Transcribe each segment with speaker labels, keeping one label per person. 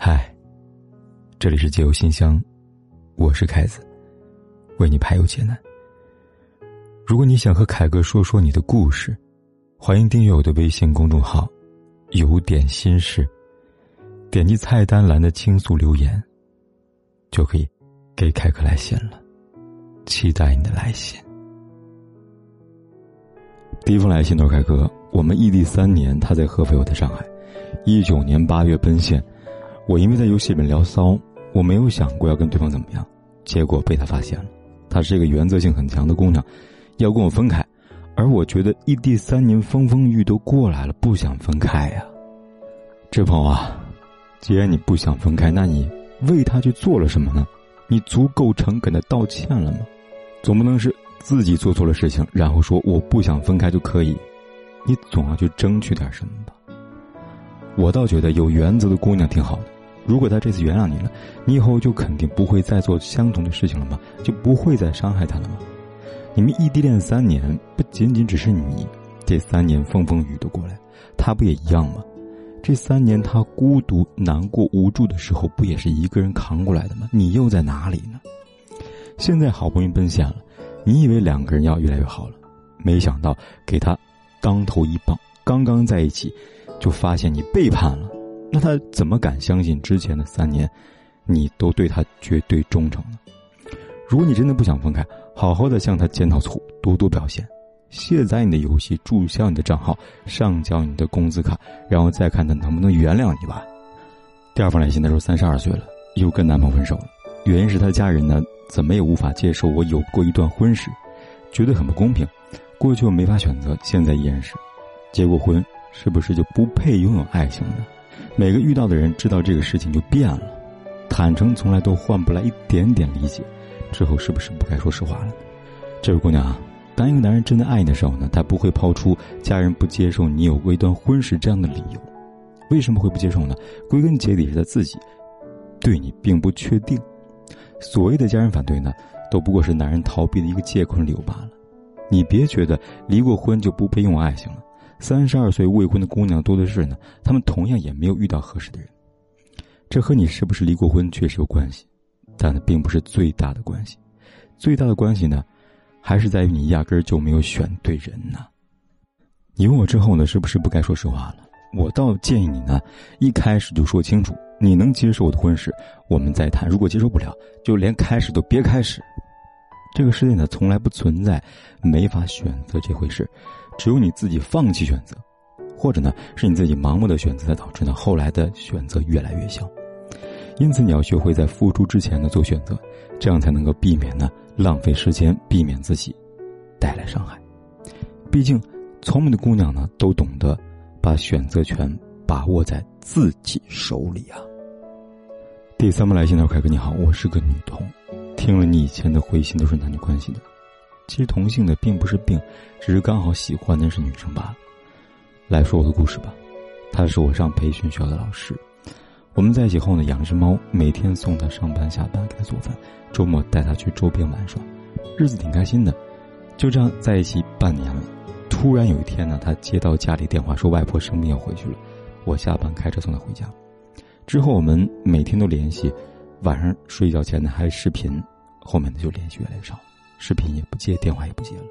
Speaker 1: 嗨，这里是解忧信箱，我是凯子，为你排忧解难。如果你想和凯哥说说你的故事，欢迎订阅我的微信公众号“有点心事”，点击菜单栏的倾诉留言，就可以给凯哥来信了。期待你的来信。第一封来信都是凯哥，我们异地三年，他在合肥，我在上海。一九年八月奔现。我因为在游戏里面聊骚，我没有想过要跟对方怎么样，结果被他发现了。她是一个原则性很强的姑娘，要跟我分开，而我觉得异地三年风风雨都过来了，不想分开呀。志鹏啊，既然你不想分开，那你为他去做了什么呢？你足够诚恳的道歉了吗？总不能是自己做错了事情，然后说我不想分开就可以，你总要去争取点什么吧。我倒觉得有原则的姑娘挺好的。如果他这次原谅你了，你以后就肯定不会再做相同的事情了吗？就不会再伤害他了吗？你们异地恋三年，不仅仅只是你，这三年风风雨都过来，他不也一样吗？这三年他孤独、难过、无助的时候，不也是一个人扛过来的吗？你又在哪里呢？现在好不容易奔现了，你以为两个人要越来越好了，没想到给他当头一棒，刚刚在一起，就发现你背叛了。那他怎么敢相信之前的三年，你都对他绝对忠诚呢？如果你真的不想分开，好好的向他检讨错误，多多表现，卸载你的游戏，注销你的账号，上交你的工资卡，然后再看他能不能原谅你吧。第二封来信，他说三十二岁了，又跟男朋友分手了，原因是他的家人呢，怎么也无法接受我有过一段婚史，觉得很不公平。过去我没法选择，现在依然是，结过婚是不是就不配拥有爱情呢？每个遇到的人知道这个事情就变了，坦诚从来都换不来一点点理解，之后是不是不该说实话了？这位姑娘啊，当一个男人真的爱你的时候呢，他不会抛出家人不接受你有过一段婚史这样的理由。为什么会不接受呢？归根结底是他自己对你并不确定。所谓的家人反对呢，都不过是男人逃避的一个借口理由罢了。你别觉得离过婚就不配拥有爱情了。三十二岁未婚的姑娘多的是呢，她们同样也没有遇到合适的人。这和你是不是离过婚确实有关系，但那并不是最大的关系。最大的关系呢，还是在于你压根儿就没有选对人呢。你问我之后呢，是不是不该说实话了？我倒建议你呢，一开始就说清楚，你能接受我的婚事，我们再谈；如果接受不了，就连开始都别开始。这个世界呢，从来不存在没法选择这回事。只有你自己放弃选择，或者呢，是你自己盲目的选择，才导致呢后来的选择越来越小。因此，你要学会在付出之前呢做选择，这样才能够避免呢浪费时间，避免自己带来伤害。毕竟，聪明的姑娘呢都懂得把选择权把握在自己手里啊。第三封来信的凯哥你好，我是个女同，听了你以前的回信都是男女关系的。其实同性的并不是病，只是刚好喜欢的是女生罢了。来说我的故事吧，他是我上培训学校的老师。我们在一起后呢，养了只猫，每天送它上班下班，给它做饭，周末带它去周边玩耍，日子挺开心的。就这样在一起半年了，突然有一天呢，他接到家里电话说外婆生病要回去了，我下班开车送他回家。之后我们每天都联系，晚上睡觉前呢还视频，后面呢就联系越来越少。视频也不接，电话也不接了。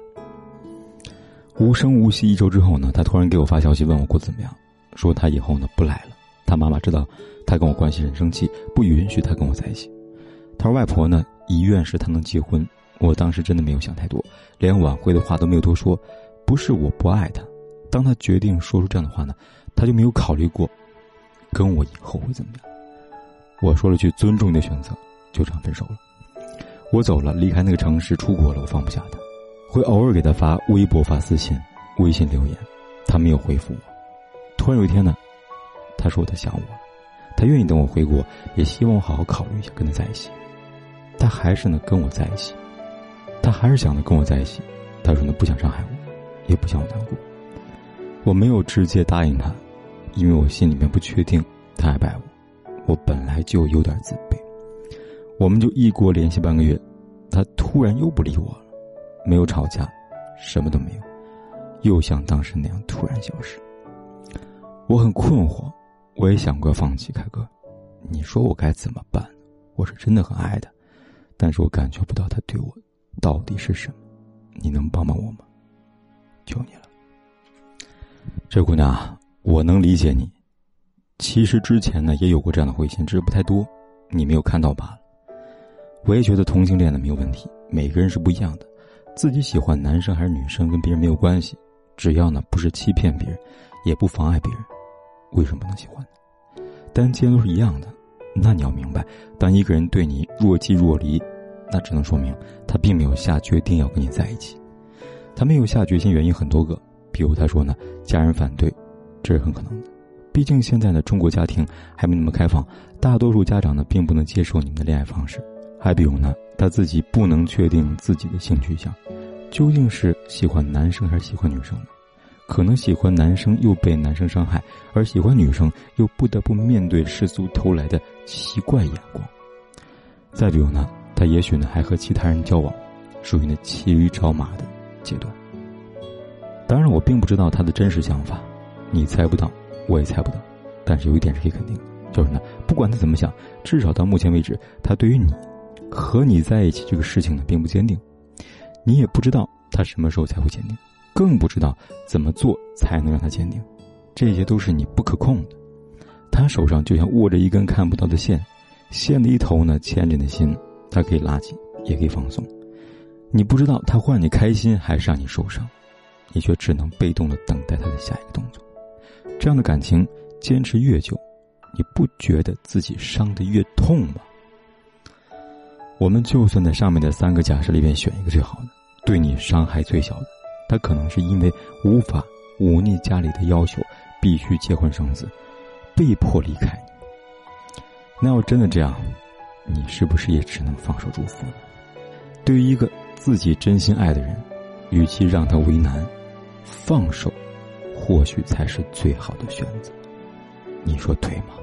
Speaker 1: 无声无息一周之后呢，他突然给我发消息，问我过得怎么样，说他以后呢不来了。他妈妈知道他跟我关系很生气，不允许他跟我在一起。他说外婆呢遗愿是他能结婚。我当时真的没有想太多，连挽回的话都没有多说。不是我不爱他，当他决定说出这样的话呢，他就没有考虑过跟我以后会怎么样。我说了句尊重你的选择，就这样分手了。我走了，离开那个城市，出国了。我放不下他，会偶尔给他发微博、发私信、微信留言，他没有回复我。突然有一天呢，他说他想我，他愿意等我回国，也希望我好好考虑一下跟他在一起。他还是呢跟我在一起，他还是想着跟我在一起。他说呢不想伤害我，也不想我难过。我没有直接答应他，因为我心里面不确定他爱不爱我。我本来就有点自卑。我们就异国联系半个月，他突然又不理我了，没有吵架，什么都没有，又像当时那样突然消失。我很困惑，我也想过放弃，凯哥，你说我该怎么办？我是真的很爱他，但是我感觉不到他对我到底是什么。你能帮帮我吗？求你了。这姑娘，我能理解你。其实之前呢也有过这样的回信，只是不太多，你没有看到罢了。我也觉得同性恋呢没有问题，每个人是不一样的，自己喜欢男生还是女生跟别人没有关系，只要呢不是欺骗别人，也不妨碍别人，为什么不能喜欢呢？但既然都是一样的，那你要明白，当一个人对你若即若离，那只能说明他并没有下决定要跟你在一起，他没有下决心，原因很多个，比如他说呢家人反对，这是很可能的。毕竟现在的中国家庭还没那么开放，大多数家长呢并不能接受你们的恋爱方式。还比如呢，他自己不能确定自己的性取向，究竟是喜欢男生还是喜欢女生呢？可能喜欢男生又被男生伤害，而喜欢女生又不得不面对世俗投来的奇怪眼光。再比如呢，他也许呢还和其他人交往，属于那骑驴找马的阶段。当然，我并不知道他的真实想法，你猜不到。我也猜不到，但是有一点是可以肯定的，就是呢，不管他怎么想，至少到目前为止，他对于你和你在一起这个事情呢，并不坚定。你也不知道他什么时候才会坚定，更不知道怎么做才能让他坚定，这些都是你不可控的。他手上就像握着一根看不到的线，线的一头呢牵着你的心，他可以拉紧，也可以放松。你不知道他会让你开心还是让你受伤，你却只能被动的等待他的下一个动作。这样的感情坚持越久，你不觉得自己伤得越痛吗？我们就算在上面的三个假设里边选一个最好的，对你伤害最小的，他可能是因为无法忤逆家里的要求，必须结婚生子，被迫离开你。那要真的这样，你是不是也只能放手祝福？对于一个自己真心爱的人，与其让他为难，放手。或许才是最好的选择，你说对吗？